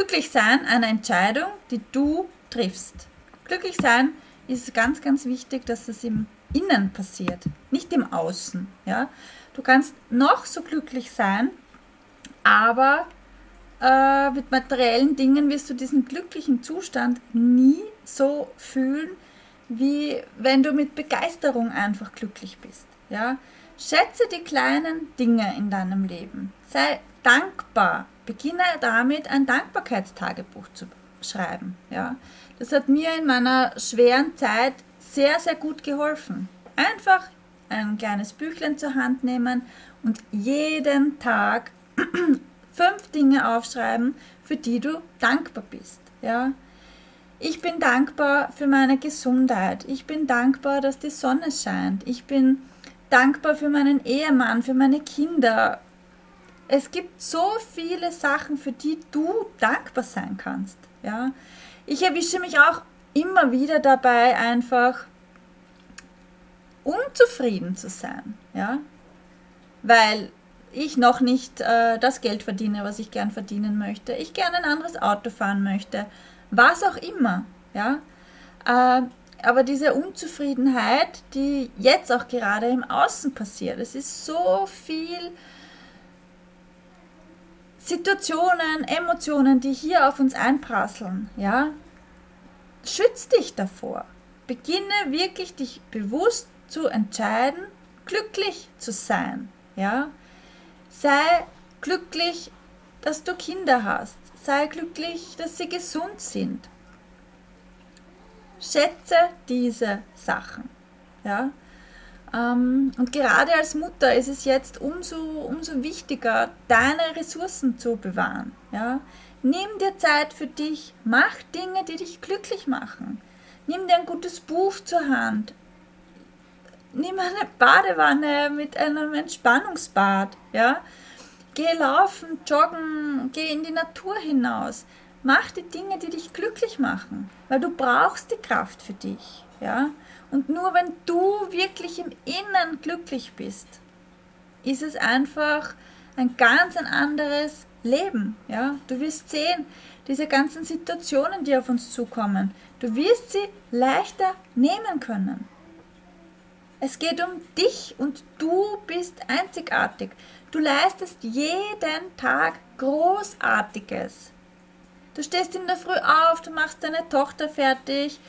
Glücklich sein eine Entscheidung, die du triffst. Glücklich sein ist ganz, ganz wichtig, dass es im Innen passiert, nicht im Außen. Ja? Du kannst noch so glücklich sein, aber äh, mit materiellen Dingen wirst du diesen glücklichen Zustand nie so fühlen, wie wenn du mit Begeisterung einfach glücklich bist. Ja? Schätze die kleinen Dinge in deinem Leben. Sei dankbar. Beginne damit, ein Dankbarkeitstagebuch zu schreiben. Ja? Das hat mir in meiner schweren Zeit sehr, sehr gut geholfen. Einfach ein kleines Büchlein zur Hand nehmen und jeden Tag fünf Dinge aufschreiben, für die du dankbar bist. Ja? Ich bin dankbar für meine Gesundheit. Ich bin dankbar, dass die Sonne scheint. Ich bin dankbar für meinen Ehemann, für meine Kinder. Es gibt so viele Sachen, für die du dankbar sein kannst. Ja? Ich erwische mich auch immer wieder dabei, einfach unzufrieden zu sein. Ja? Weil ich noch nicht äh, das Geld verdiene, was ich gern verdienen möchte. Ich gerne ein anderes Auto fahren möchte. Was auch immer. Ja? Äh, aber diese Unzufriedenheit, die jetzt auch gerade im Außen passiert, es ist so viel Situationen, Emotionen, die hier auf uns einprasseln, ja, schütz dich davor. Beginne wirklich dich bewusst zu entscheiden, glücklich zu sein, ja. Sei glücklich, dass du Kinder hast. Sei glücklich, dass sie gesund sind. Schätze diese Sachen. Ja? Ähm, und gerade als Mutter ist es jetzt umso, umso wichtiger, deine Ressourcen zu bewahren. Ja? Nimm dir Zeit für dich, mach Dinge, die dich glücklich machen. Nimm dir ein gutes Buch zur Hand. Nimm eine Badewanne mit einem Entspannungsbad. Ja? Geh laufen, joggen, geh in die Natur hinaus. Mach die Dinge, die dich glücklich machen, weil du brauchst die Kraft für dich, ja? Und nur wenn du wirklich im Inneren glücklich bist, ist es einfach ein ganz ein anderes Leben, ja? Du wirst sehen, diese ganzen Situationen, die auf uns zukommen, du wirst sie leichter nehmen können. Es geht um dich und du bist einzigartig. Du leistest jeden Tag Großartiges. Du stehst in der Früh auf, du machst deine Tochter fertig,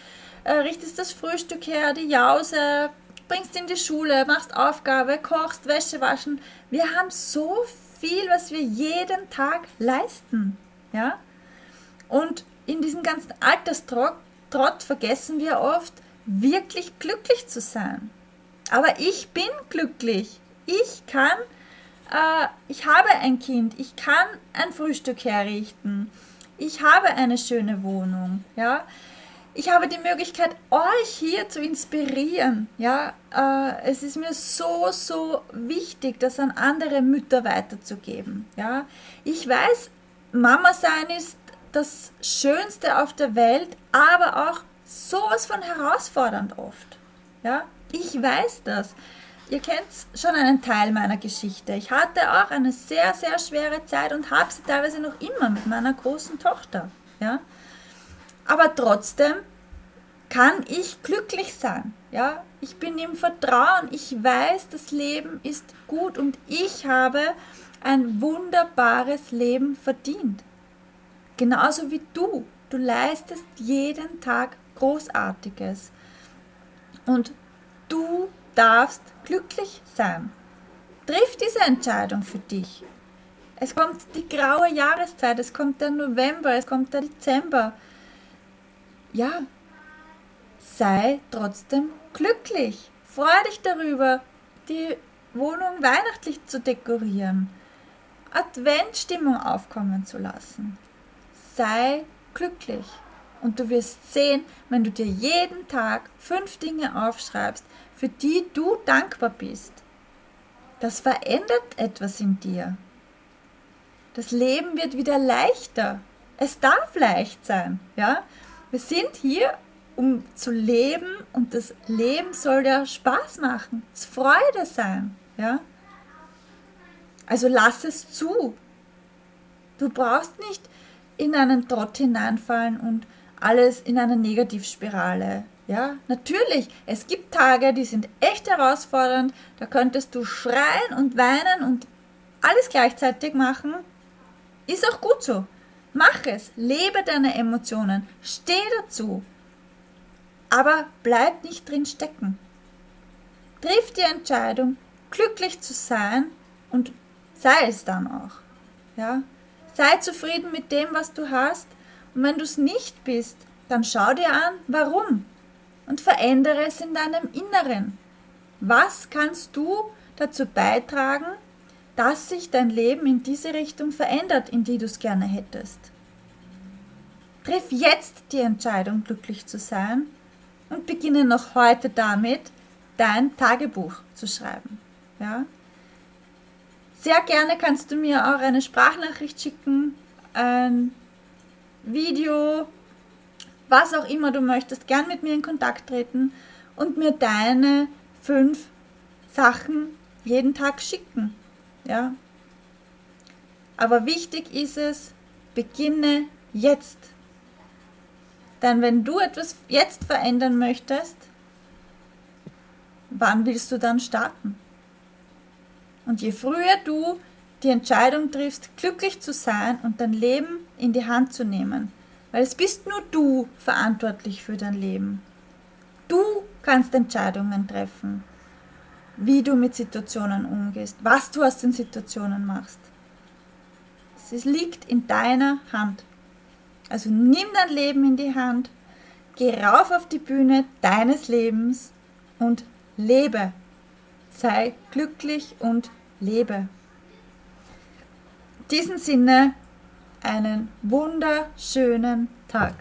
äh, richtest das Frühstück her, die Jause, bringst in die Schule, machst Aufgabe, kochst, Wäsche waschen. Wir haben so viel, was wir jeden Tag leisten. Ja? Und in diesem ganzen Alterstrott vergessen wir oft, wirklich glücklich zu sein. Aber ich bin glücklich. Ich kann, äh, ich habe ein Kind, ich kann ein Frühstück herrichten ich habe eine schöne Wohnung, ja. Ich habe die Möglichkeit, euch hier zu inspirieren, ja. Äh, es ist mir so, so wichtig, das an andere Mütter weiterzugeben, ja. Ich weiß, Mama sein ist das Schönste auf der Welt, aber auch sowas von herausfordernd oft, ja. Ich weiß das. Ihr kennt schon einen Teil meiner Geschichte. Ich hatte auch eine sehr, sehr schwere Zeit und habe sie teilweise noch immer mit meiner großen Tochter. Ja? Aber trotzdem kann ich glücklich sein. Ja? Ich bin im Vertrauen. Ich weiß, das Leben ist gut und ich habe ein wunderbares Leben verdient. Genauso wie du. Du leistest jeden Tag Großartiges. Und du darfst glücklich sein. Triff diese Entscheidung für dich. Es kommt die graue Jahreszeit, es kommt der November, es kommt der Dezember. Ja, sei trotzdem glücklich. Freu dich darüber, die Wohnung weihnachtlich zu dekorieren, Adventstimmung aufkommen zu lassen. Sei glücklich. Und du wirst sehen, wenn du dir jeden Tag fünf Dinge aufschreibst, für die du dankbar bist. Das verändert etwas in dir. Das Leben wird wieder leichter. Es darf leicht sein, ja? Wir sind hier, um zu leben und das Leben soll ja Spaß machen, es Freude sein, ja? Also lass es zu. Du brauchst nicht in einen Trott hineinfallen und alles in eine Negativspirale. Ja, natürlich, es gibt Tage, die sind echt herausfordernd, da könntest du schreien und weinen und alles gleichzeitig machen. Ist auch gut so. Mach es, lebe deine Emotionen, steh dazu. Aber bleib nicht drin stecken. Triff die Entscheidung, glücklich zu sein und sei es dann auch. Ja? Sei zufrieden mit dem, was du hast. Und wenn du es nicht bist, dann schau dir an, warum. Und verändere es in deinem Inneren. Was kannst du dazu beitragen, dass sich dein Leben in diese Richtung verändert, in die du es gerne hättest? Triff jetzt die Entscheidung, glücklich zu sein und beginne noch heute damit, dein Tagebuch zu schreiben. Ja? Sehr gerne kannst du mir auch eine Sprachnachricht schicken, ein Video, was auch immer du möchtest, gern mit mir in Kontakt treten und mir deine fünf Sachen jeden Tag schicken. Ja? Aber wichtig ist es, beginne jetzt. Denn wenn du etwas jetzt verändern möchtest, wann willst du dann starten? Und je früher du die Entscheidung triffst, glücklich zu sein und dein Leben in die Hand zu nehmen, weil es bist nur du verantwortlich für dein Leben. Du kannst Entscheidungen treffen, wie du mit Situationen umgehst, was du aus den Situationen machst. Es liegt in deiner Hand. Also nimm dein Leben in die Hand, geh rauf auf die Bühne deines Lebens und lebe sei glücklich und lebe. In diesem Sinne einen wunderschönen Tag.